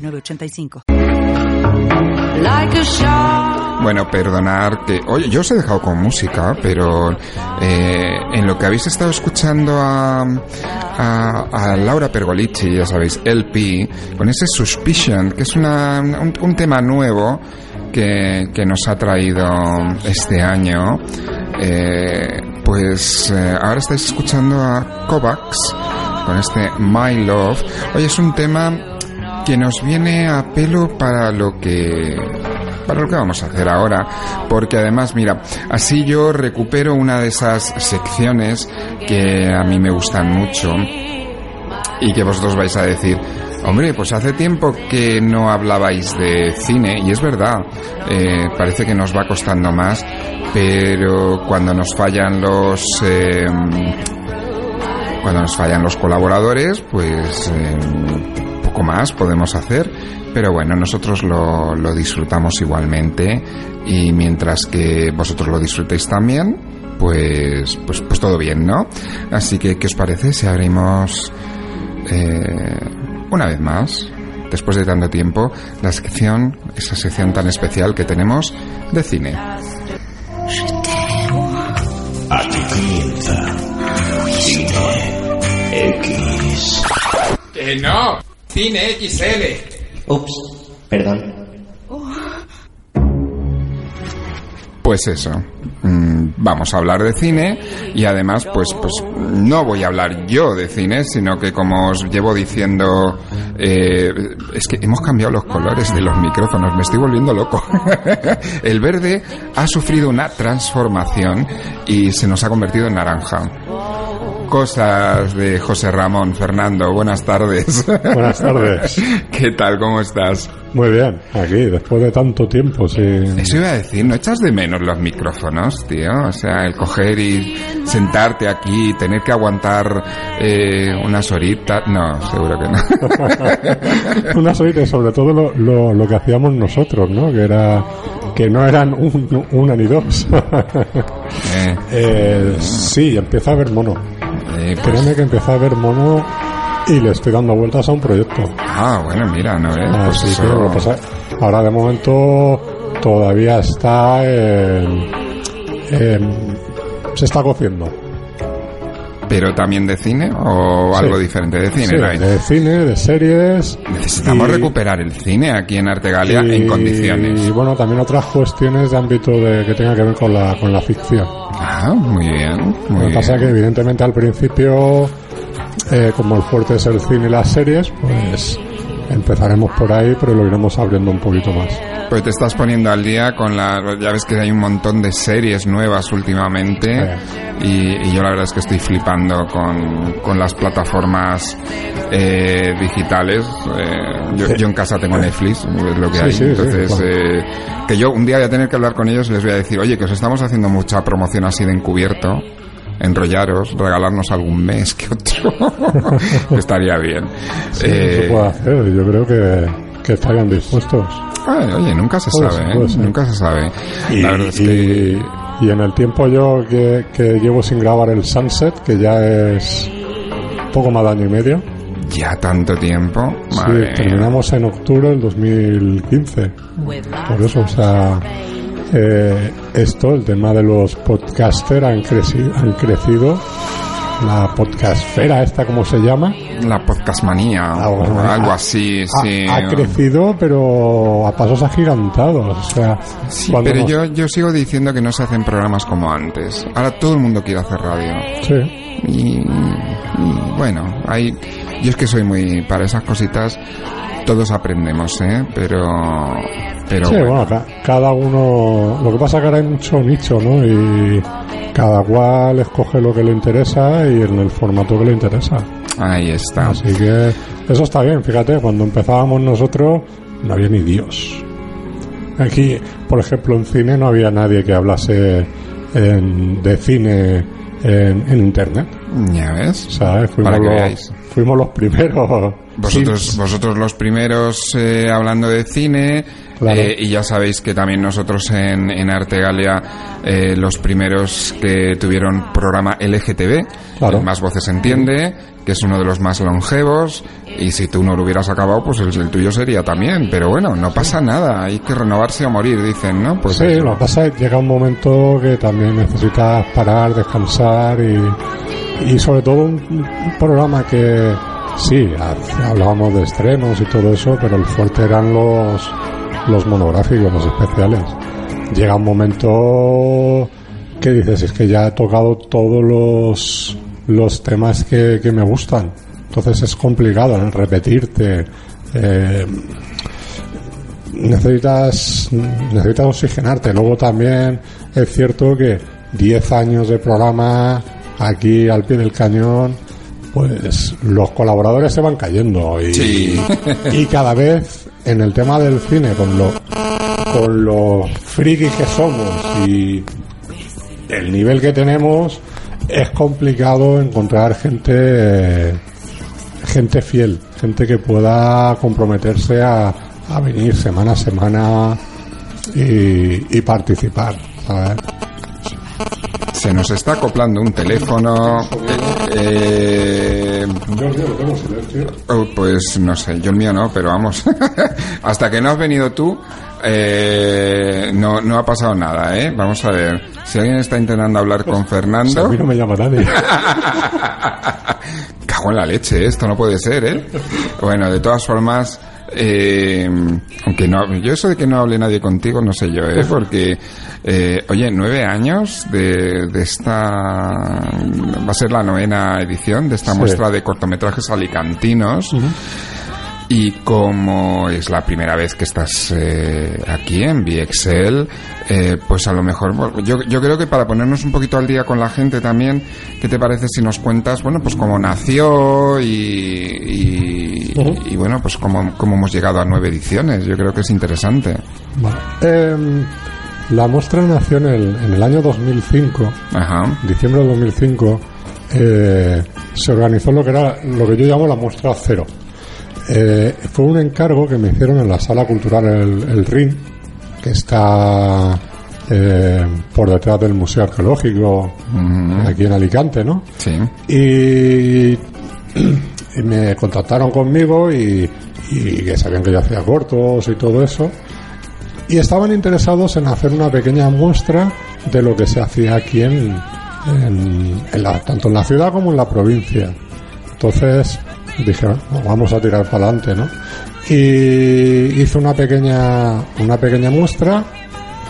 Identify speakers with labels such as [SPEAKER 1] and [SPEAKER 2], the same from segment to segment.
[SPEAKER 1] 906985.
[SPEAKER 2] Bueno, perdonar que... Oye, yo os he dejado con música, pero eh, en lo que habéis estado escuchando a, a, Laura Pergolici, ya sabéis, LP, con ese Suspicion, que es una, un, tema nuevo que, nos ha traído este año, eh, pues eh, ahora estáis escuchando a Kovacs con este My Love. Oye, es un tema que nos viene a pelo para lo que para lo que vamos a hacer ahora, porque además, mira, así yo recupero una de esas secciones que a mí me gustan mucho y que vosotros vais a decir, hombre, pues hace tiempo que no hablabais de cine y es verdad, eh, parece que nos va costando más, pero cuando nos fallan los eh, cuando nos fallan los colaboradores, pues eh, poco más podemos hacer, pero bueno, nosotros lo, lo disfrutamos igualmente y mientras que vosotros lo disfrutéis también, pues, pues, pues todo bien, ¿no? Así que, ¿qué os parece si abrimos eh, una vez más, después de tanto tiempo, la sección, esa sección tan especial que tenemos de cine?
[SPEAKER 3] Aquí comienza Cine X.
[SPEAKER 2] ¡Que no! Cine XL.
[SPEAKER 4] Ups, perdón.
[SPEAKER 2] Pues eso, mm, vamos a hablar de cine y además pues pues no voy a hablar yo de cine, sino que como os llevo diciendo, eh, es que hemos cambiado los colores de los micrófonos, me estoy volviendo loco. El verde ha sufrido una transformación y se nos ha convertido en naranja. Cosas de José Ramón Fernando, buenas tardes.
[SPEAKER 5] Buenas tardes.
[SPEAKER 2] ¿Qué tal? ¿Cómo estás?
[SPEAKER 5] Muy bien, aquí, después de tanto tiempo sin...
[SPEAKER 2] Eso iba a decir, ¿no echas de menos los micrófonos, tío? O sea, el coger y sentarte aquí, tener que aguantar eh, unas horitas... No, seguro que no.
[SPEAKER 5] Unas horitas, sobre todo lo, lo, lo que hacíamos nosotros, ¿no? Que era que no eran un, una ni dos.
[SPEAKER 2] Eh,
[SPEAKER 5] Eh, sí, empieza a ver mono.
[SPEAKER 2] Eh, pues-
[SPEAKER 5] Créeme que empieza a ver mono y le estoy dando vueltas a un proyecto.
[SPEAKER 2] ah, bueno, mira, ¿no? Pues
[SPEAKER 5] Así
[SPEAKER 2] eso-
[SPEAKER 5] que lo que pasa- ahora de momento todavía está en- en- se está cociendo.
[SPEAKER 2] ¿Pero también de cine o
[SPEAKER 5] Sí.
[SPEAKER 2] algo diferente de cine?
[SPEAKER 5] Sí,
[SPEAKER 2] right?
[SPEAKER 5] de cine, de series.
[SPEAKER 2] Necesitamos
[SPEAKER 5] y-
[SPEAKER 2] recuperar el cine aquí en Artegalia
[SPEAKER 5] y,
[SPEAKER 2] en condiciones.
[SPEAKER 5] Y bueno, también otras cuestiones de ámbito de, que tenga que ver con la, con la ficción.
[SPEAKER 2] Ah, muy bien, muy
[SPEAKER 5] Lo que pasa es que evidentemente al principio, eh, como el fuerte es el cine y las series, pues empezaremos por ahí, pero lo iremos abriendo un poquito más.
[SPEAKER 2] Pues te estás poniendo al día con la... Ya ves que hay un montón de series nuevas últimamente y, y yo la verdad es que estoy flipando con, con las plataformas eh, digitales. Eh, yo, yo en casa tengo Netflix, es lo que
[SPEAKER 5] Sí,
[SPEAKER 2] hay. Entonces,
[SPEAKER 5] claro.
[SPEAKER 2] eh, que yo un día voy a tener que hablar con ellos y les voy a decir, oye, que os estamos haciendo mucha promoción así de encubierto. Enrollaros, regalarnos algún mes que otro. estaría bien.
[SPEAKER 5] Sí,
[SPEAKER 2] Eh,
[SPEAKER 5] se puede hacer, yo creo que, que estarían dispuestos.
[SPEAKER 2] Ay, oye, nunca se
[SPEAKER 5] Puede
[SPEAKER 2] sabe,
[SPEAKER 5] ser,
[SPEAKER 2] ¿eh? Nunca se sabe.
[SPEAKER 5] Y,
[SPEAKER 2] La verdad es
[SPEAKER 5] y-
[SPEAKER 2] que...
[SPEAKER 5] y en el tiempo yo que, que llevo sin grabar el Sunset, que ya es poco más de año y medio,
[SPEAKER 2] Ya tanto tiempo.
[SPEAKER 5] sí,
[SPEAKER 2] Madre mía.
[SPEAKER 5] terminamos en octubre del 2015. Por eso, o sea, eh, esto, el tema de los podcasters han crecido, han crecido. La podcastfera, esta como se llama,
[SPEAKER 2] La podcastmanía.
[SPEAKER 5] Algo-
[SPEAKER 2] o algo así,
[SPEAKER 5] ha,
[SPEAKER 2] sí.
[SPEAKER 5] ha crecido, pero a pasos agigantados. O sea,
[SPEAKER 2] Sí, pero
[SPEAKER 5] nos-
[SPEAKER 2] yo, yo sigo diciendo que no se hacen programas como antes. Ahora todo el mundo quiere hacer radio.
[SPEAKER 5] Sí,
[SPEAKER 2] Y, y bueno, hay, yo es que soy muy, para esas cositas, todos aprendemos, ¿eh? Pero, pero
[SPEAKER 5] sí,
[SPEAKER 2] bueno.
[SPEAKER 5] bueno, ca- cada uno. Lo que pasa es que ahora hay mucho nicho, ¿no? Y cada cual escoge lo que le interesa y en el formato que le interesa.
[SPEAKER 2] Ahí está.
[SPEAKER 5] Así que eso está bien, fíjate, cuando empezábamos nosotros no había ni Dios. Aquí, por ejemplo, en cine no había nadie que hablase en- de cine en, en internet.
[SPEAKER 2] Ya ves.
[SPEAKER 5] ¿sabes? Fuimos,
[SPEAKER 2] Para que
[SPEAKER 5] los, fuimos los primeros.
[SPEAKER 2] Vosotros,
[SPEAKER 5] Sí,
[SPEAKER 2] vosotros los primeros eh, hablando de cine
[SPEAKER 5] Claro.
[SPEAKER 2] eh, y ya sabéis que también nosotros en, en Artegalia eh, los primeros que tuvieron programa LGTB,
[SPEAKER 5] Claro.
[SPEAKER 2] Más Voces Entiende, que es uno de los más longevos y si tú no lo hubieras acabado pues el, el tuyo sería también, pero bueno, no pasa nada, hay que renovarse o morir, dicen, ¿no? Pues
[SPEAKER 5] sí,
[SPEAKER 2] eso.
[SPEAKER 5] lo que pasa es que llega un momento que también necesitas parar, descansar y, y sobre todo un, un programa que sí, ha- hablábamos de estrenos y todo eso, pero el fuerte eran los, los monográficos, los especiales. Llega un momento que dices, es que ya he tocado todos los, los temas que, que me gustan. Entonces es complicado repetirte. eh, necesitas necesitas oxigenarte. Luego también es cierto que 10 años de programa aquí al pie del cañón, pues los colaboradores se van cayendo y,
[SPEAKER 2] Sí.
[SPEAKER 5] y cada vez en el tema del cine con lo con lo frikis que somos y el nivel que tenemos es complicado encontrar gente gente fiel, gente que pueda comprometerse a, a venir semana a semana y, y participar. ¿sabes?
[SPEAKER 2] Se nos está acoplando un teléfono. eh, Oh, pues no sé, yo el mío no, pero vamos. Hasta que no has venido tú, eh, no, no ha pasado nada, ¿eh? Vamos a ver. Si alguien está intentando hablar con
[SPEAKER 5] A
[SPEAKER 2] Fernando,
[SPEAKER 5] mí no me llama nadie.
[SPEAKER 2] cago en la leche, esto no puede ser, ¿eh? Bueno, de todas formas, eh, aunque no, yo eso de que no hable nadie contigo, no sé yo, ¿eh? Porque, eh, oye, nueve años de, de esta, va a ser la novena edición de esta
[SPEAKER 5] Sí.
[SPEAKER 2] muestra de cortometrajes alicantinos. Y como es la primera vez que estás eh, aquí en VXL, eh, pues a lo mejor, bueno, yo, yo creo que para ponernos un poquito al día con la gente también, ¿qué te parece si nos cuentas, bueno, pues cómo nació y, y, y, bueno, pues cómo, cómo hemos llegado a nueve ediciones? Yo creo que es interesante.
[SPEAKER 5] Vale. Em, la muestra nació en el, en el año 2005,
[SPEAKER 2] Ajá.
[SPEAKER 5] diciembre de 2005, eh, se organizó lo que era lo que yo llamo la muestra cero. Eh, fue un encargo que me hicieron en la sala cultural El, el RIN, que está eh, por detrás del Museo Arqueológico, aquí en Alicante, ¿no?
[SPEAKER 2] Sí.
[SPEAKER 5] y, y me contactaron conmigo y, y que sabían que yo hacía cortos y todo eso y estaban interesados en hacer una pequeña muestra de lo que se hacía aquí en, en- en la- tanto en la ciudad como en la provincia entonces dije "Bueno, vamos a tirar para adelante ¿no? y hice una pequeña una pequeña muestra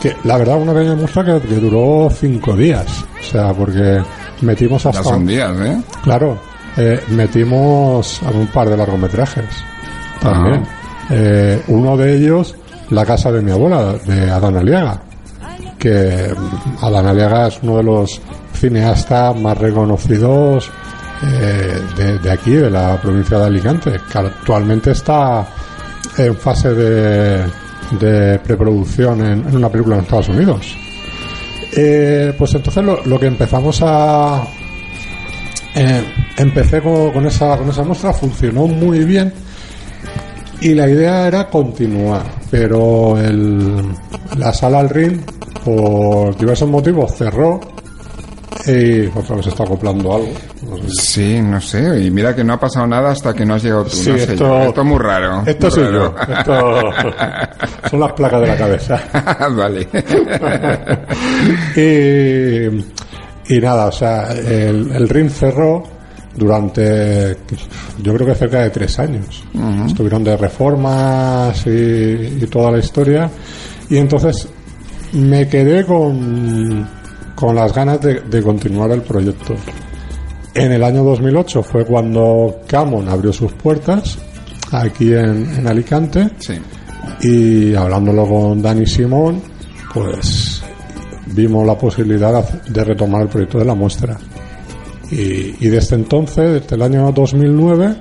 [SPEAKER 5] que la verdad una pequeña muestra que, que duró cinco días o sea porque metimos
[SPEAKER 2] Ya
[SPEAKER 5] hasta
[SPEAKER 2] son días, ¿eh?
[SPEAKER 5] Claro, eh, metimos a un par de largometrajes también. Eh, uno de ellos, La casa de mi abuela, de Adán Aliaga, que mm, Adán Aliaga es uno de los cineastas más reconocidos eh, de, aquí, de la provincia de Alicante, que actualmente está en fase de, preproducción en, una película en Estados Unidos. Eh, pues entonces lo, lo que empezamos a, eh, empecé con, con esa, con esa muestra, funcionó muy bien y la idea era continuar, pero el, la sala al ring por diversos motivos cerró y otra vez se está acoplando algo. no sé.
[SPEAKER 2] Sí, no sé. Y mira que no ha pasado nada hasta que no has llegado tú.
[SPEAKER 5] Sí,
[SPEAKER 2] no sé
[SPEAKER 5] esto-
[SPEAKER 2] yo. Esto es muy raro.
[SPEAKER 5] Esto
[SPEAKER 2] muy
[SPEAKER 5] soy
[SPEAKER 2] raro.
[SPEAKER 5] yo, esto son las placas de la cabeza.
[SPEAKER 2] vale.
[SPEAKER 5] y, y nada, o sea, el, el ring cerró durante, yo creo que cerca de tres años. Estuvieron de reformas y, y toda la historia. Y entonces me quedé con, con las ganas de, de continuar el proyecto. En el año 2008 fue cuando Camon abrió sus puertas aquí en, en Alicante
[SPEAKER 2] Sí.
[SPEAKER 5] y hablándolo con Dani Simón, pues vimos la posibilidad de retomar el proyecto de la muestra. Y, y desde entonces, desde el año 2009,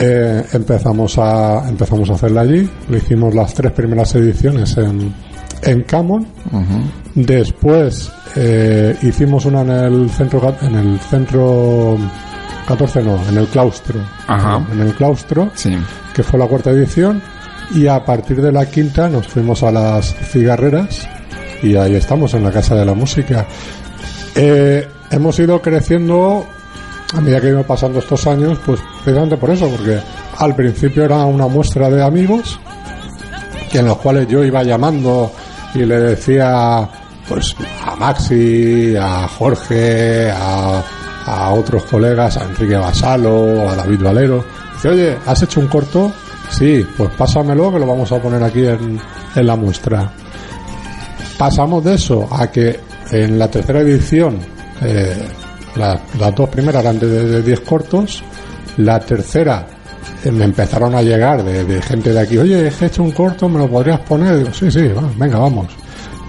[SPEAKER 5] eh, empezamos a empezamos a hacerla allí. Le hicimos las tres primeras ediciones en, en Camon. Después eh, hicimos una en el centro en el centro 14 no, en el claustro.
[SPEAKER 2] Ajá.
[SPEAKER 5] En el claustro,
[SPEAKER 2] Sí.
[SPEAKER 5] que fue la cuarta edición. Y a partir de la quinta nos fuimos a las cigarreras y ahí estamos en la Casa de la Música. Eh, hemos ido creciendo a medida que iban pasando estos años, pues precisamente por eso, porque al principio era una muestra de amigos que en los cuales yo iba llamando y le decía pues a Maxi, a Jorge, a, a otros colegas, a Enrique Basalo, a David Valero. Dice, oye, ¿has hecho un corto? Sí, pues pásamelo que lo vamos a poner aquí en, en la muestra. Pasamos de eso a que en la tercera edición eh, la- las dos primeras eran de- de 10 cortos, la tercera me empezaron a llegar de, gente de aquí, oye, he hecho un corto, ¿me lo podrías poner? Digo, sí, sí, va, venga, vamos.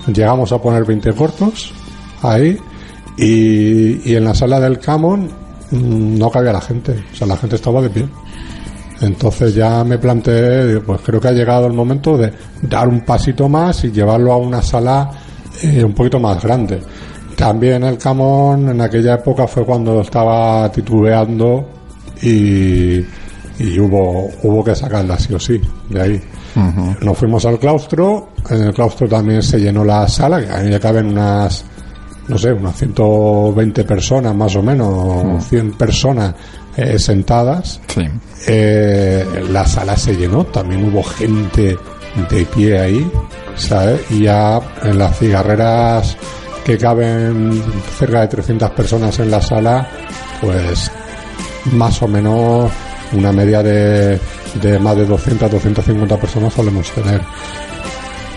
[SPEAKER 5] Llegamos a poner 20 cortos ahí y, en la sala del Camon mm, no cabía la gente, o sea, la gente estaba de pie. Entonces ya me planteé, pues creo que ha llegado el momento de dar un pasito más y llevarlo a una sala eh, un poquito más grande. También el Camón en aquella época fue cuando estaba titubeando y, y hubo, hubo que sacarla sí o sí de ahí. Nos fuimos al claustro, en el claustro también se llenó la sala, que ahí ya caben unas, no sé, unas 120 personas más o menos, 100 personas eh, sentadas.
[SPEAKER 2] Sí.
[SPEAKER 5] Eh, la sala se llenó, también hubo gente de pie ahí, ¿sabes? Y ya en las cigarreras que caben cerca de 300 personas en la sala, pues más o menos una media de, de más de 200, 250 personas solemos tener.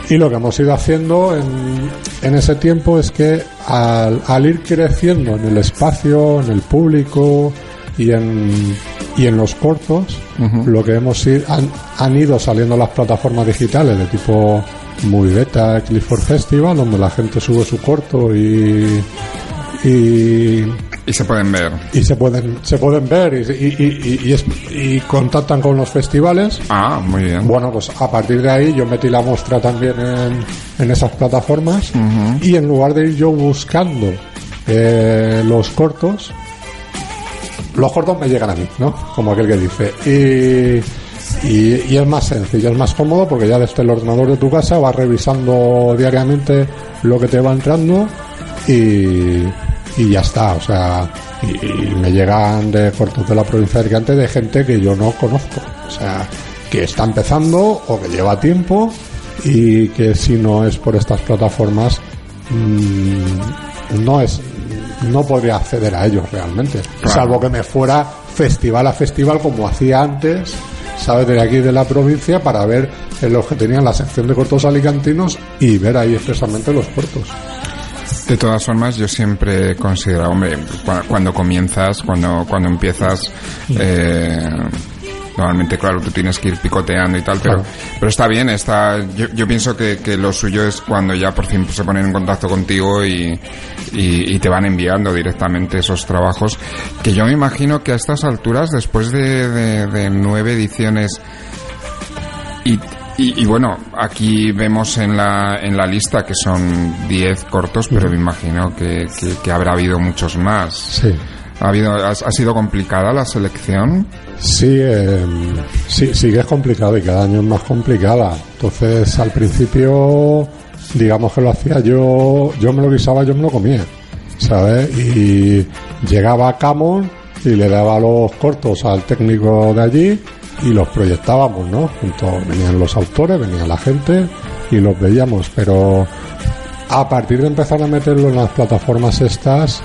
[SPEAKER 5] Y lo que hemos ido haciendo en, en ese tiempo es que al, al ir creciendo en el espacio, en el público y en, y en los cortos, lo que hemos ido, han, han ido saliendo las plataformas digitales de tipo Muy Beta, Clifford Festival, donde la gente sube su corto y, y
[SPEAKER 2] Y se pueden ver.
[SPEAKER 5] y se pueden se pueden ver y, y, y- y es- y contactan con los festivales
[SPEAKER 2] Ah, muy bien.
[SPEAKER 5] bueno pues a partir de ahí yo metí la muestra también en, en esas plataformas y en lugar de ir yo buscando eh, los cortos los cortos me llegan a mí no como aquel que dice y, es más sencillo es más cómodo porque ya desde el ordenador de tu casa vas revisando diariamente lo que te va entrando y, y ya está, o sea, y, y me llegan de cortos de la provincia de Alicante de gente que yo no conozco, o sea, que está empezando o que lleva tiempo y que si no es por estas plataformas mm, no es no podría acceder a ellos realmente,
[SPEAKER 2] Claro.
[SPEAKER 5] salvo que me fuera festival a festival como hacía antes, sabes, de aquí de la provincia para ver en los que tenían la sección de cortos alicantinos y ver ahí expresamente los cortos.
[SPEAKER 2] De todas formas, yo siempre he considerado, hombre, cua- cuando comienzas, cuando, cuando empiezas, eh, normalmente, claro, tú tienes que ir picoteando y tal, pero,
[SPEAKER 5] Claro.
[SPEAKER 2] pero está bien, está, yo, yo pienso que, que lo suyo es cuando ya por fin se ponen en contacto contigo y, y, y te van enviando directamente esos trabajos, que yo me imagino que a estas alturas, después de, de- de nueve ediciones, y, y, y bueno, aquí vemos en la, en la lista que son 10 cortos, pero me imagino que, que, que habrá habido muchos más.
[SPEAKER 5] Sí.
[SPEAKER 2] ¿Ha, habido, ha, ha sido complicada la selección?
[SPEAKER 5] Sí, eh, sí, sí que es complicado y cada año es más complicada. Entonces, al principio, digamos que lo hacía yo, yo me lo guisaba, yo me lo comía, ¿sabes? Y llegaba a Camon y le daba los cortos al técnico de allí y los proyectábamos, ¿no? Junto, venían los autores, venía la gente y los veíamos, pero a partir de empezar a meterlo en las plataformas estas,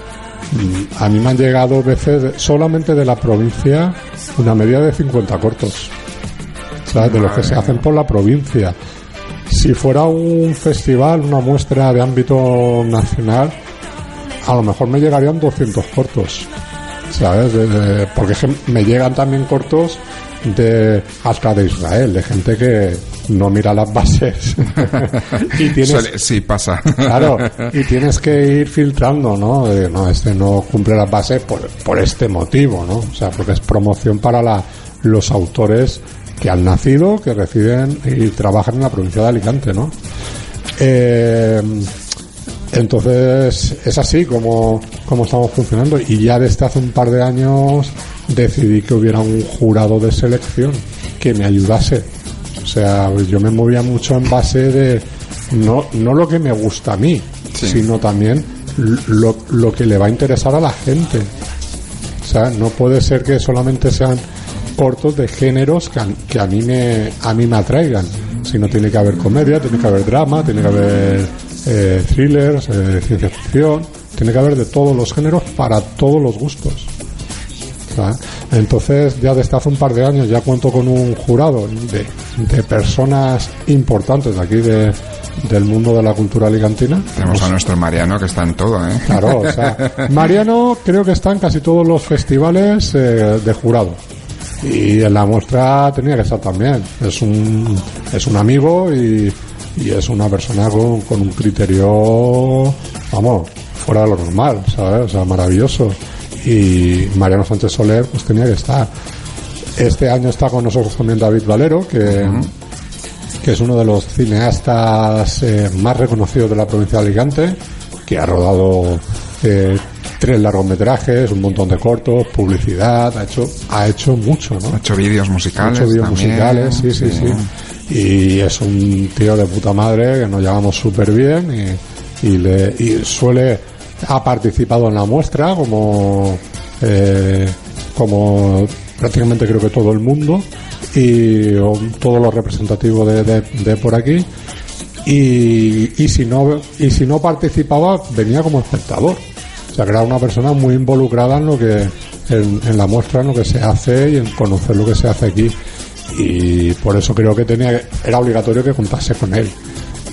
[SPEAKER 5] mm, a mí me han llegado veces solamente de la provincia una media de 50 cortos. ¿Sabes? De los que se hacen por la provincia. Si fuera un festival, una muestra de ámbito nacional, a lo mejor me llegarían 200 cortos. ¿Sabes? De- de- porque me llegan también cortos de hasta de Israel, de gente que, no mira las bases.
[SPEAKER 2] y tienes, sí, pasa.
[SPEAKER 5] claro, y tienes que ir filtrando, ¿no? no, este no cumple las bases por, por este motivo, ¿no? O sea, porque es promoción para la, los autores que han nacido, que residen y trabajan en la provincia de Alicante, ¿no? Eh, entonces es así como, como estamos funcionando y ya desde hace un par de años decidí que hubiera un jurado de selección que me ayudase. O sea, yo me movía mucho en base de no, no lo que me gusta a mí, sino también lo, lo que le va a interesar a la gente. O sea, no puede ser que solamente sean cortos de géneros que a, que a mí me a mí me atraigan sino tiene que haber comedia tiene que haber drama tiene que haber eh, thrillers eh, ciencia ficción tiene que haber de todos los géneros para todos los gustos entonces ya desde hace un par de años ya cuento con un jurado de, de personas importantes de aquí de, del mundo de la cultura alicantina.
[SPEAKER 2] Tenemos a nuestro Mariano que está en todo, ¿eh?
[SPEAKER 5] Claro, o sea, Mariano creo que está en casi todos los festivales eh, de jurado. Y en la muestra tenía que estar también. Es un, es un amigo y, y es una persona con, con un criterio, vamos, fuera de lo normal, ¿sabes? O sea, maravilloso. Y Mariano Sánchez Soler, pues tenía que estar. Este año está con nosotros también David Valero, que, que es uno de los cineastas eh, más reconocidos de la provincia de Alicante, que ha rodado eh, tres largometrajes, un montón de cortos, publicidad, ha hecho, ha hecho mucho, ¿no?
[SPEAKER 2] Ha hecho vídeos musicales.
[SPEAKER 5] Ha hecho vídeos musicales, sí, sí, sí, Y es un tío de puta madre que nos llevamos súper bien y, y, le, y suele, ha participado en la muestra como, eh, como prácticamente creo que todo el mundo y todo lo representativo de, de, de por aquí y, y si no y si no participaba venía como espectador o sea, que era una persona muy involucrada en lo que, en, la muestra, en lo que se hace y en conocer lo que se hace aquí. Y por eso creo que tenía, era obligatorio que contase con él.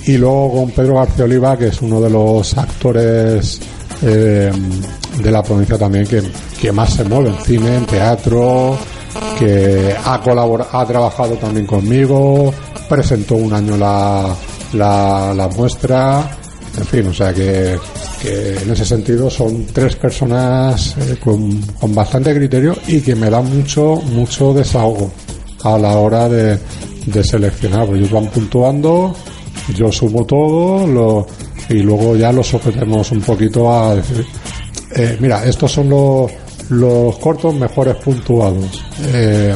[SPEAKER 5] Y luego con Pedro García Oliva, que es uno de los actores eh, de la provincia también que, que más se mueve en cine, en teatro, que ha colaborado, ha trabajado también conmigo, presentó un año la, la, muestra, en fin, o sea que en ese sentido son tres personas eh, con, bastante criterio y que me dan mucho, mucho desahogo a la hora de, seleccionar. Pues ellos van puntuando, yo sumo todo lo, y luego ya lo sometemos un poquito a decir, eh, mira, estos son los, los cortos mejores puntuados. Eh,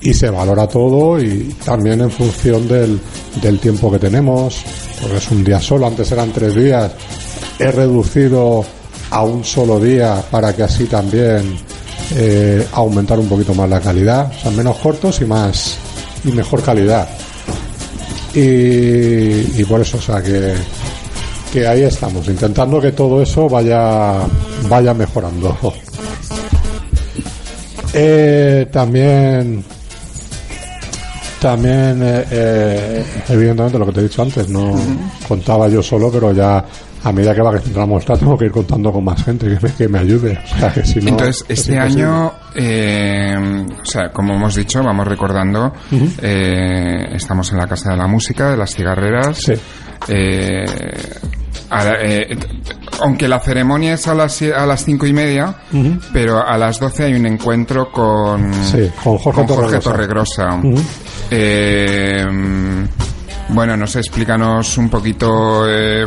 [SPEAKER 5] y se valora todo y también en función del, del tiempo que tenemos, porque es un día solo, antes eran tres días, he reducido a un solo día para que así también eh, aumentar un poquito más la calidad, o sea, menos cortos y más y mejor calidad. Y, y por eso, o sea, que, que ahí estamos, intentando que todo eso vaya, vaya mejorando. Eh, también también eh, evidentemente lo que te he dicho antes no contaba yo solo pero ya a medida que va creciendo la muestra tengo que ir contando con más gente que me, que me ayude.
[SPEAKER 2] Entonces, este año, eh, o sea, como hemos dicho, vamos recordando, eh, estamos en la Casa de la Música, de las Cigarreras.
[SPEAKER 5] Sí.
[SPEAKER 2] Eh, aunque la ceremonia es a las, a las cinco y media, pero a las doce hay un encuentro con,
[SPEAKER 5] con Jorge,
[SPEAKER 2] Torregrosa. Bueno, no sé, explícanos un poquito. Eh,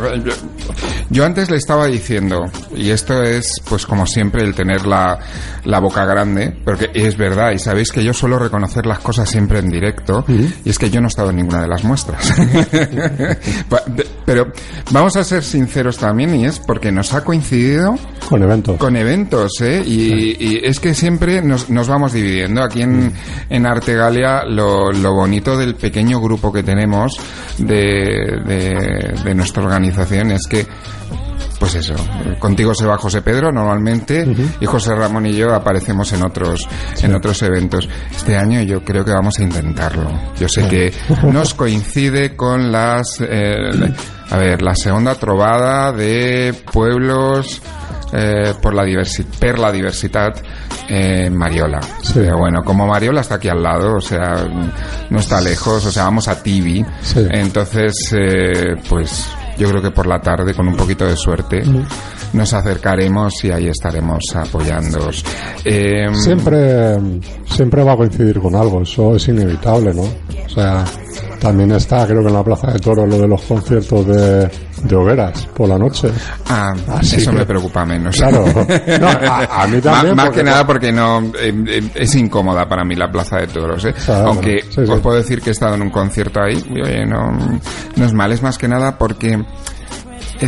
[SPEAKER 2] yo antes le estaba diciendo, y esto es, pues como siempre, el tener la, la boca grande, porque es verdad, y sabéis que yo suelo reconocer las cosas siempre en directo, y es que yo no he estado en ninguna de las muestras. Pero vamos a ser sinceros también, y es porque nos ha coincidido
[SPEAKER 5] con eventos.
[SPEAKER 2] Con eventos, ¿eh? Y, es que siempre nos, nos vamos dividiendo. Aquí en, en Artegalia, lo, lo bonito del pequeño grupo que tenemos de, de, nuestra organización es que pues eso, contigo se va José Pedro normalmente y José Ramón y yo aparecemos en otros en otros eventos. Este año yo creo que vamos a intentarlo. Yo sé que nos coincide con las eh, a ver, la segunda trovada de pueblos eh, por la diversi per la diversidad eh, Mariola.
[SPEAKER 5] Sí.
[SPEAKER 2] Pero bueno, como Mariola está aquí al lado, o sea, no está lejos, o sea, vamos a Tibi.
[SPEAKER 5] Sí.
[SPEAKER 2] Entonces, eh, pues yo creo que por la tarde, con un poquito de suerte, nos acercaremos y ahí estaremos apoyándoos. Eh,
[SPEAKER 5] Siempre, siempre va a coincidir con algo, eso es inevitable, ¿no? O sea, también está, creo que en la Plaza de Toros, lo de los conciertos de, de hogueras por la noche.
[SPEAKER 2] Ah,
[SPEAKER 5] Así
[SPEAKER 2] eso
[SPEAKER 5] que-
[SPEAKER 2] me preocupa menos.
[SPEAKER 5] Claro. No, a, a mí también.
[SPEAKER 2] más que nada porque no eh, eh, es incómoda para mí la Plaza de Toros, ¿eh?
[SPEAKER 5] Claro,
[SPEAKER 2] Aunque
[SPEAKER 5] sí, sí.
[SPEAKER 2] os puedo decir que he estado en un concierto ahí y oye, no, no es mal, es más que nada porque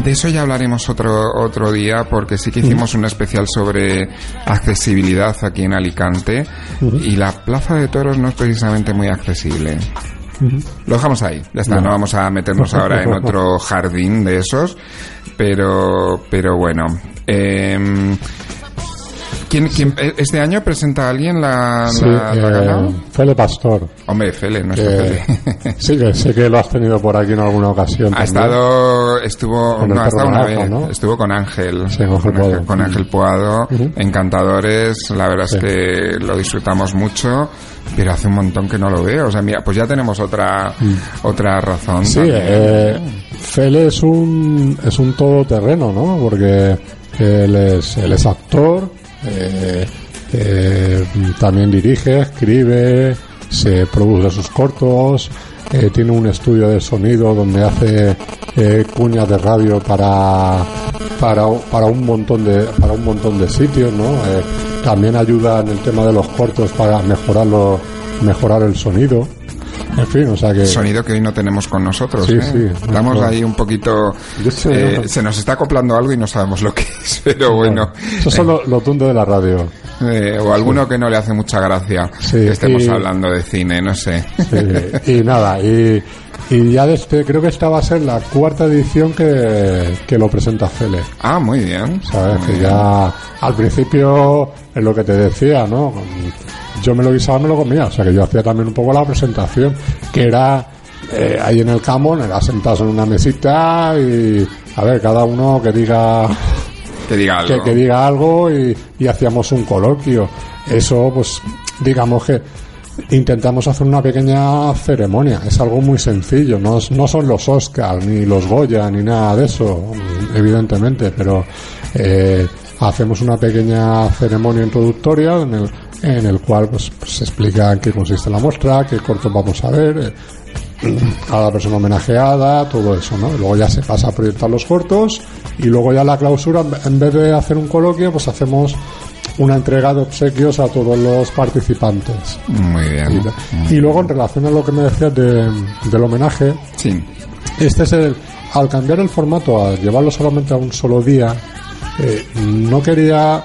[SPEAKER 2] de eso ya hablaremos otro otro día porque sí que hicimos un especial sobre accesibilidad aquí en Alicante y la Plaza de Toros no es precisamente muy accesible. Lo dejamos ahí, ya está, no, vamos a meternos ahora en otro jardín de esos, pero, pero bueno. em, ¿quién, quién- eh, este año presenta a alguien la,
[SPEAKER 5] Sí,
[SPEAKER 2] la- la
[SPEAKER 5] eh,
[SPEAKER 2] gala?
[SPEAKER 5] Fele Pastor.
[SPEAKER 2] Hombre, Fele, nuestro
[SPEAKER 5] que-
[SPEAKER 2] Fele.
[SPEAKER 5] sí, que sé que lo has tenido por aquí en alguna ocasión.
[SPEAKER 2] Ha
[SPEAKER 5] también.
[SPEAKER 2] estado, estuvo, no, ha estado una vez,
[SPEAKER 5] ¿no?
[SPEAKER 2] estuvo con Ángel,
[SPEAKER 5] Sí, con Ángel
[SPEAKER 2] con
[SPEAKER 5] Ujú.
[SPEAKER 2] encantadores, la verdad
[SPEAKER 5] Sí.
[SPEAKER 2] es que lo disfrutamos mucho, pero hace un montón que no lo veo, o sea, mira, pues ya tenemos otra, otra razón.
[SPEAKER 5] Mm. Sí, eh, Fele es un, es un todoterreno, ¿no? Porque él es, él es actor, eh, eh, también dirige, escribe, se produce sus cortos, eh, tiene un estudio de sonido donde hace eh, cuñas de radio para, para, para un montón de, para un montón de sitios, ¿no? También ayuda en el tema de los cortos para mejorarlo, mejorar el sonido. En fin, o sea que...
[SPEAKER 2] sonido que hoy no tenemos con nosotros.
[SPEAKER 5] Sí,
[SPEAKER 2] ¿eh?
[SPEAKER 5] sí.
[SPEAKER 2] Estamos
[SPEAKER 5] No.
[SPEAKER 2] ahí un poquito... Eh,
[SPEAKER 5] no.
[SPEAKER 2] se nos está acoplando algo y no sabemos lo que es, pero bueno.
[SPEAKER 5] Eso son lo, lo tonto de la radio.
[SPEAKER 2] Eh, o alguno que no le hace mucha gracia
[SPEAKER 5] Sí,
[SPEAKER 2] que estemos
[SPEAKER 5] y-
[SPEAKER 2] hablando de cine, no sé.
[SPEAKER 5] Sí, y nada, y, y ya desde, creo que esta va a ser la cuarta edición que, que lo presenta Fele.
[SPEAKER 2] ah, muy bien.
[SPEAKER 5] ¿Sabes?
[SPEAKER 2] Muy
[SPEAKER 5] Que
[SPEAKER 2] bien.
[SPEAKER 5] ya al principio es lo que te decía, ¿no? Yo me lo guisaba, me lo comía. O sea que yo hacía también un poco la presentación, que era eh, ahí en el camón, era sentados en una mesita y a ver, cada uno que diga
[SPEAKER 2] Que diga algo.
[SPEAKER 5] que diga algo y, y hacíamos un coloquio. Eso, pues, digamos que intentamos hacer una pequeña ceremonia. Es algo muy sencillo. No, no son los Oscars, ni los Goya, ni nada de eso, evidentemente, pero eh, hacemos una pequeña ceremonia introductoria en el, en el cual pues, pues, se explica en qué consiste la muestra, qué cortos vamos a ver. eh, a la persona homenajeada, todo eso, ¿no? Luego ya se pasa a proyectar los cortos y luego ya la clausura, en vez de hacer un coloquio, pues hacemos una entrega de obsequios a todos los participantes.
[SPEAKER 2] Muy bien.
[SPEAKER 5] Y luego en relación a lo que me decías de- del homenaje,
[SPEAKER 2] Sí.
[SPEAKER 5] este es el, al cambiar el formato, a llevarlo solamente a un solo día, eh, no quería,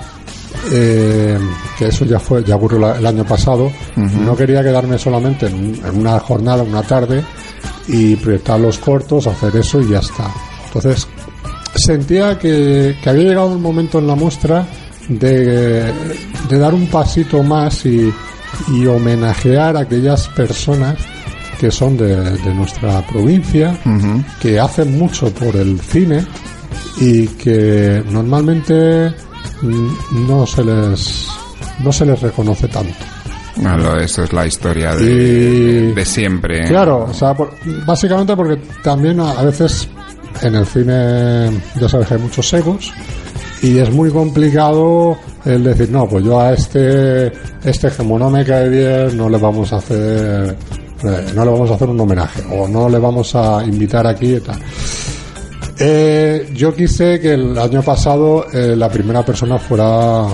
[SPEAKER 5] eh, que eso ya fue, ya ocurrió el año pasado, no quería quedarme solamente en, en una jornada, una tarde, y proyectar los cortos, hacer eso y ya está. Entonces, sentía que, que había llegado un momento en la muestra de, de dar un pasito más y, y homenajear a aquellas personas que son de, de nuestra provincia, que hacen mucho por el cine y que normalmente no se les no se les reconoce tanto.
[SPEAKER 2] Bueno, eso es la historia de,
[SPEAKER 5] Y-
[SPEAKER 2] de siempre.
[SPEAKER 5] Claro, o sea, por- básicamente porque también a, a veces en el cine ya sabes que hay muchos egos y es muy complicado el decir, no, pues yo a este, este como no me cae bien, no le vamos a hacer, eh, no le vamos a hacer un homenaje o no le vamos a invitar aquí y tal. Eh, yo quise que el año pasado eh, la primera persona fuera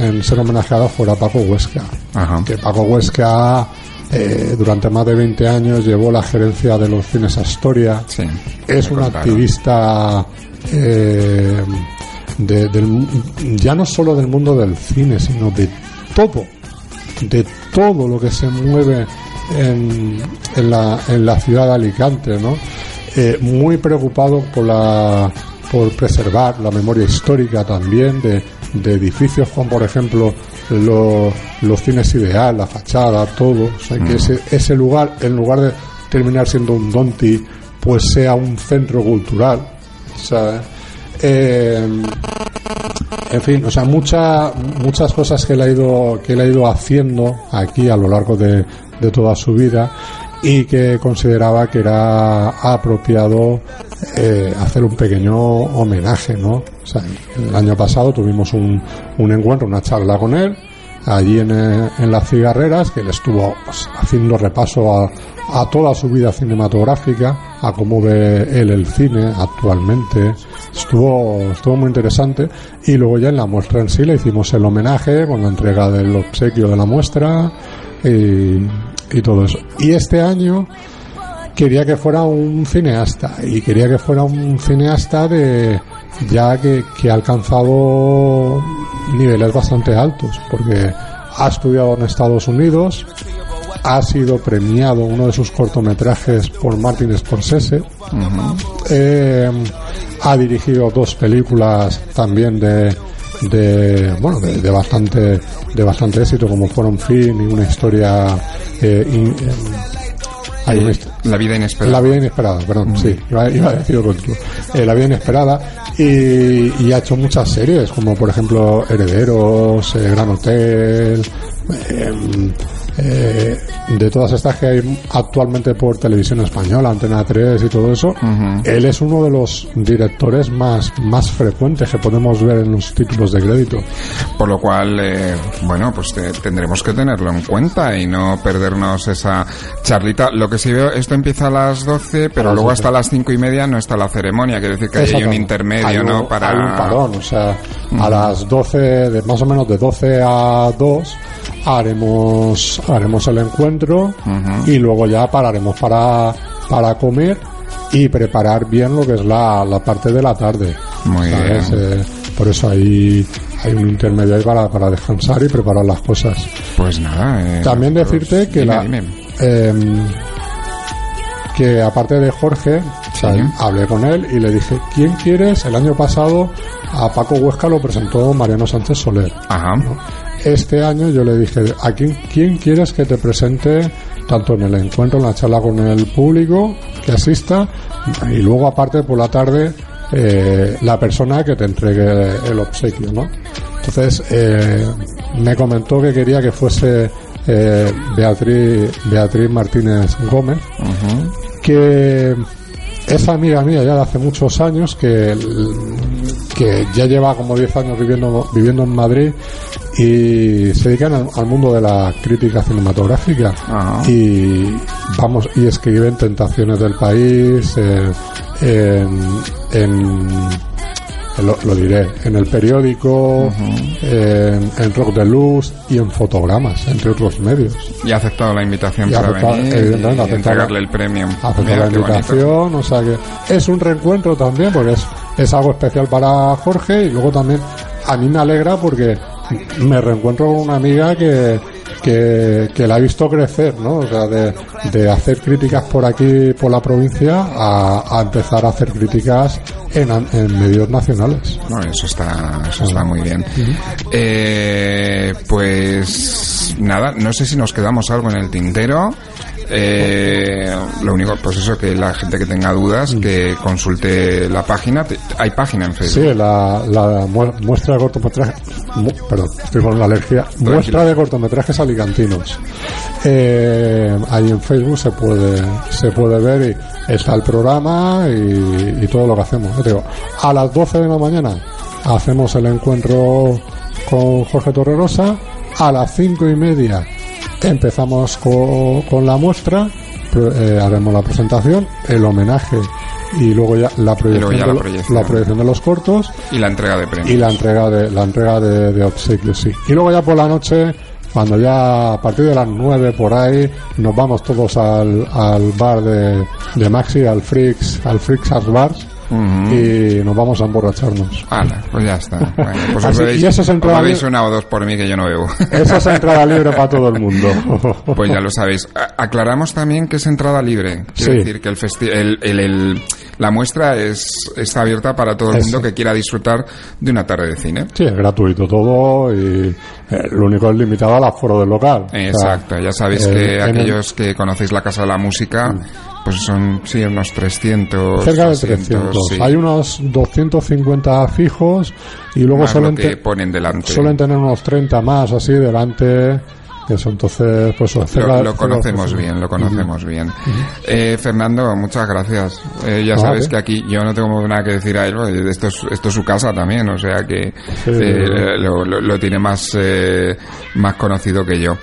[SPEAKER 5] en ser homenajeada fuera Paco Huesca
[SPEAKER 2] Ajá.
[SPEAKER 5] que Paco Huesca eh, durante más de 20 años llevó la gerencia de los cines Astoria.
[SPEAKER 2] Sí.
[SPEAKER 5] Es un
[SPEAKER 2] contaron.
[SPEAKER 5] activista eh, de- del, ya no solo del mundo del cine, sino de todo, de todo lo que se mueve en, en, la, en la ciudad de Alicante, ¿no? Eh, muy preocupado por la por preservar la memoria histórica también de, de edificios como por ejemplo lo- los cines ideal, la fachada, todo, o sea que ese, ese lugar en lugar de terminar siendo un donti pues sea un centro cultural, ¿sabes? Eh, En fin, o sea, mucha, muchas cosas que él ha ido, que él ha ido haciendo aquí a lo largo de, de toda su vida y que consideraba que era apropiado eh, hacer un pequeño homenaje, ¿no? O sea, el año pasado tuvimos un, un encuentro, una charla con él, allí en, eh, en las cigarreras, que él estuvo haciendo repaso a, a toda su vida cinematográfica, a cómo ve él el cine actualmente. Estuvo, estuvo muy interesante. Y luego ya en la muestra en sí le hicimos el homenaje con la entrega del obsequio de la muestra y, y todo eso. Y este año quería que fuera un cineasta y quería que fuera un cineasta de ya que, que ha alcanzado niveles bastante altos porque ha estudiado en Estados Unidos ha sido premiado uno de sus cortometrajes por Martin Scorsese eh, ha dirigido dos películas también de de bueno de, de bastante de bastante éxito como fueron Fin y una historia eh, in- eh, hay
[SPEAKER 2] La vida inesperada.
[SPEAKER 5] la vida inesperada, perdón, sí, iba, iba a decir otro. Eh, la vida inesperada y, y ha hecho muchas series, como por ejemplo Herederos, eh, Gran Hotel, eh, eh, de todas estas que hay actualmente por televisión española, Antena 3 y todo eso, él es uno de los directores más, más frecuentes que podemos ver en los títulos de crédito.
[SPEAKER 2] Por lo cual, eh, bueno, pues te- tendremos que tenerlo en cuenta y no perdernos esa charlita. Lo que sí veo, esto empieza a las 12, pero luego
[SPEAKER 5] 12.
[SPEAKER 2] hasta las cinco y media no está la ceremonia. Quiere decir que hay un intermedio,
[SPEAKER 5] Hay un-
[SPEAKER 2] ¿no? Para...
[SPEAKER 5] Hay un parón, o sea, a las 12, de, más o menos de 12 a 2, haremos, haremos el encuentro y luego ya pararemos para, para comer y preparar bien lo que es la, la parte de la tarde.
[SPEAKER 2] Muy
[SPEAKER 5] ¿sabes?
[SPEAKER 2] bien.
[SPEAKER 5] Eh, por eso hay, hay un intermedio ahí para, para descansar y preparar las cosas.
[SPEAKER 2] Pues nada. eh,
[SPEAKER 5] También
[SPEAKER 2] pues
[SPEAKER 5] decirte que
[SPEAKER 2] dime,
[SPEAKER 5] la
[SPEAKER 2] dime.
[SPEAKER 5] em, que aparte de Jorge, o sea,
[SPEAKER 2] Sí.
[SPEAKER 5] hablé con él y le dije, ¿quién quieres? El año pasado a Paco Huesca lo presentó Mariano Sánchez Soler.
[SPEAKER 2] Ajá.
[SPEAKER 5] Este año yo le dije, ¿a quién, quién quieres que te presente tanto en el encuentro, en la charla con el público que asista y luego aparte por la tarde eh, la persona que te entregue el obsequio, ¿no? Entonces eh, me comentó que quería que fuese eh, Beatriz, Beatriz Martínez Gómez, que es amiga mía ya de hace muchos años, que, que ya lleva como 10 años viviendo, viviendo en Madrid y se dedican al, al mundo de la crítica cinematográfica
[SPEAKER 2] Ajá.
[SPEAKER 5] y vamos y escriben Tentaciones del País eh, en, en- lo, lo diré en el periódico en, en Rock de Luz y en fotogramas entre otros medios
[SPEAKER 2] Y ha aceptado la invitación
[SPEAKER 5] Y ha
[SPEAKER 2] para
[SPEAKER 5] aceptado,
[SPEAKER 2] venir
[SPEAKER 5] evidentemente, ha
[SPEAKER 2] y
[SPEAKER 5] aceptado-
[SPEAKER 2] entregarle el premio.
[SPEAKER 5] aceptó
[SPEAKER 2] Mira,
[SPEAKER 5] la
[SPEAKER 2] bonito.
[SPEAKER 5] invitación, o sea que es un reencuentro también, porque es, es algo especial para Jorge y luego también a mí me alegra porque me reencuentro con una amiga que, que, que la he visto crecer, ¿no? O sea, de, de hacer críticas por aquí, por la provincia, a empezar a hacer críticas en, en medios nacionales.
[SPEAKER 2] No, eso está, eso está muy bien. Eh, pues nada, no sé si nos quedamos algo en el tintero. Eh, lo único, pues eso, que la gente que tenga dudas, que consulte la página. Hay página en Facebook.
[SPEAKER 5] Sí, la, la mu- muestra de cortometrajes, mu- perdón, estoy con la alergia, muestra de cortometrajes alicantinos. Eh, ahí en Facebook se puede, se puede ver y está el programa y, y todo lo que hacemos. Yo te digo, a las 12 de la mañana hacemos el encuentro con Jorge Torrerosa, a las cinco y media empezamos co- con, la muestra, eh, haremos la presentación, el homenaje y luego ya la proyección,
[SPEAKER 2] ya la
[SPEAKER 5] de,
[SPEAKER 2] proyección.
[SPEAKER 5] la proyección de los cortos
[SPEAKER 2] Y la entrega de
[SPEAKER 5] y
[SPEAKER 2] premios.
[SPEAKER 5] la entrega de la entrega de, de obsequios sí y luego ya por la noche cuando ya a partir de las 9 por ahí nos vamos todos al, al bar de, de Maxi al Freaks al Freaks Art
[SPEAKER 2] Ujú.
[SPEAKER 5] y nos vamos a emborracharnos
[SPEAKER 2] Ala, pues ya está. Bueno, pues
[SPEAKER 5] Así-
[SPEAKER 2] os
[SPEAKER 5] y eso es
[SPEAKER 2] os
[SPEAKER 5] entrada libre.
[SPEAKER 2] una o dos por mí que yo no bebo.
[SPEAKER 5] esa es entrada libre para todo el mundo
[SPEAKER 2] Pues ya lo sabéis. A- Aclaramos también que es entrada libre. Quiere
[SPEAKER 5] Sí.
[SPEAKER 2] decir que el, el, el- el- la muestra es, está abierta para todo el mundo que quiera disfrutar de una tarde de cine.
[SPEAKER 5] sí es gratuito todo y eh, lo único es limitado al aforo del local O sea,
[SPEAKER 2] Exacto, ya sabéis que
[SPEAKER 5] el-
[SPEAKER 2] aquellos que conocéis la Casa de la Música, pues son, sí, unos 300.
[SPEAKER 5] Cerca de 300. Hay unos 250 fijos y luego suelen,
[SPEAKER 2] que ponen delante.
[SPEAKER 5] suelen tener unos 30 más así delante eso entonces pues
[SPEAKER 2] lo, conocemos bien lo conocemos bien. Eh, Fernando muchas gracias. Eh, ya sabes que aquí yo no tengo nada que decir a él esto es, esto es su casa también o sea que eh, lo, lo, tiene más más conocido que yo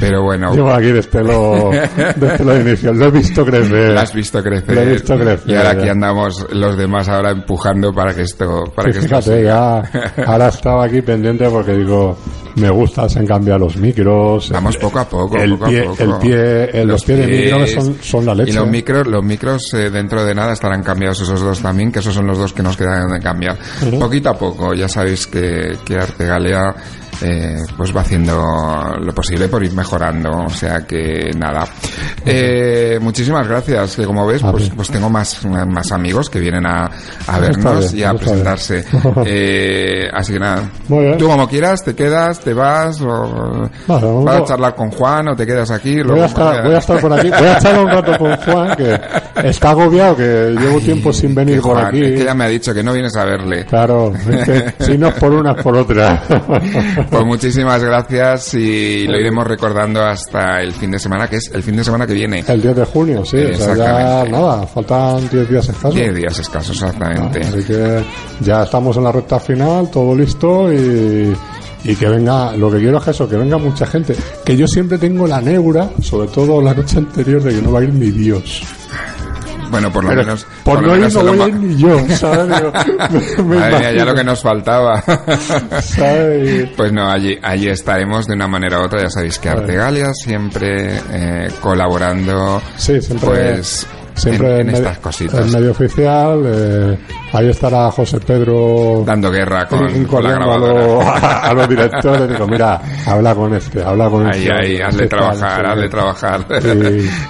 [SPEAKER 2] pero bueno.
[SPEAKER 5] Yo aquí desde lo, desde lo inicial. Lo he visto crecer.
[SPEAKER 2] Lo has visto crecer.
[SPEAKER 5] Lo he visto crecer.
[SPEAKER 2] Y ahora aquí andamos los demás ahora empujando para que esto, para que
[SPEAKER 5] fíjate, ya, ahora estaba aquí pendiente porque digo, me gusta, se han cambiado los micros.
[SPEAKER 2] Vamos poco a poco,
[SPEAKER 5] el
[SPEAKER 2] poco
[SPEAKER 5] pie,
[SPEAKER 2] a poco.
[SPEAKER 5] El pie, los, pies, de micros son, son, la leche.
[SPEAKER 2] Y los micros, los micros eh, dentro de nada estarán cambiados esos dos también, que esos son los dos que nos quedan de cambiar. Poquito a poco, ya sabéis que, que Artegalea eh, pues va haciendo lo posible por ir mejorando. O sea que nada. Eh, muchísimas gracias. Que como ves, pues, pues tengo más, más amigos que vienen a, a vernos y a presentarse. Eh, así que nada. Tú como quieras, te quedas, te vas, o vas a charlar con Juan o te quedas aquí.
[SPEAKER 5] Voy a, estar, voy a estar por aquí. Voy a estar un rato con Juan, que está agobiado, que llevo tiempo sin venir por aquí.
[SPEAKER 2] Es que ya me ha dicho que no vienes a verle.
[SPEAKER 5] Claro, si no es por una, es por otra.
[SPEAKER 2] Pues muchísimas gracias y lo iremos recordando hasta el fin de semana, que es el fin de semana que viene.
[SPEAKER 5] El 10 de junio, sí. O sea, ya nada, faltan 10 días escasos.
[SPEAKER 2] 10 días escasos, exactamente.
[SPEAKER 5] así que ya estamos en la recta final, todo listo y y que venga, lo que quiero es eso, que venga mucha gente. Que yo siempre tengo la neura, sobre todo la noche anterior, de que no va a ir ni Dios.
[SPEAKER 2] Bueno, por lo menos.
[SPEAKER 5] Por, no ir no voy a ir ni yo, ¿sabes?
[SPEAKER 2] Madre ya lo que nos faltaba. Pues no, allí, allí estaremos de una manera u otra. Ya sabéis que Artegalia siempre eh, colaborando.
[SPEAKER 5] Sí, siempre.
[SPEAKER 2] Pues siempre en, estas cositas.
[SPEAKER 5] En medio oficial, eh, ahí estará José Pedro
[SPEAKER 2] dando guerra con, la
[SPEAKER 5] grabadora. A, los directores, digo, mira, habla con este, habla con
[SPEAKER 2] ahí,
[SPEAKER 5] este.
[SPEAKER 2] Ahí, hazle trabajar, hazle trabajar.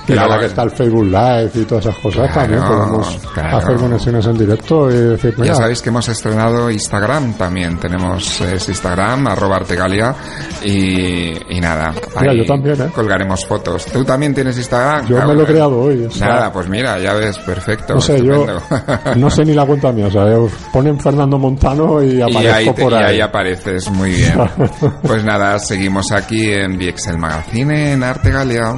[SPEAKER 5] Y, ahora que está el Facebook Live y todas esas cosas, también podemos hacer conexiones en directo y decir,
[SPEAKER 2] Ya sabéis que hemos estrenado Instagram también, tenemos Instagram, arroba Artegalia y, y nada.
[SPEAKER 5] Mira, yo también, ¿eh?
[SPEAKER 2] Colgaremos fotos. ¿Tú también tienes Instagram?
[SPEAKER 5] Yo me lo he creado hoy.
[SPEAKER 2] Nada, pues mira, ya ves, perfecto.
[SPEAKER 5] No sé, yo no sé ni la cuenta mía, o sea, ponen Fernando Montano y aparezco por ahí.
[SPEAKER 2] Y ahí apareces, muy bien. pues nada, seguimos aquí en VXL Magazine, en Arte Galia.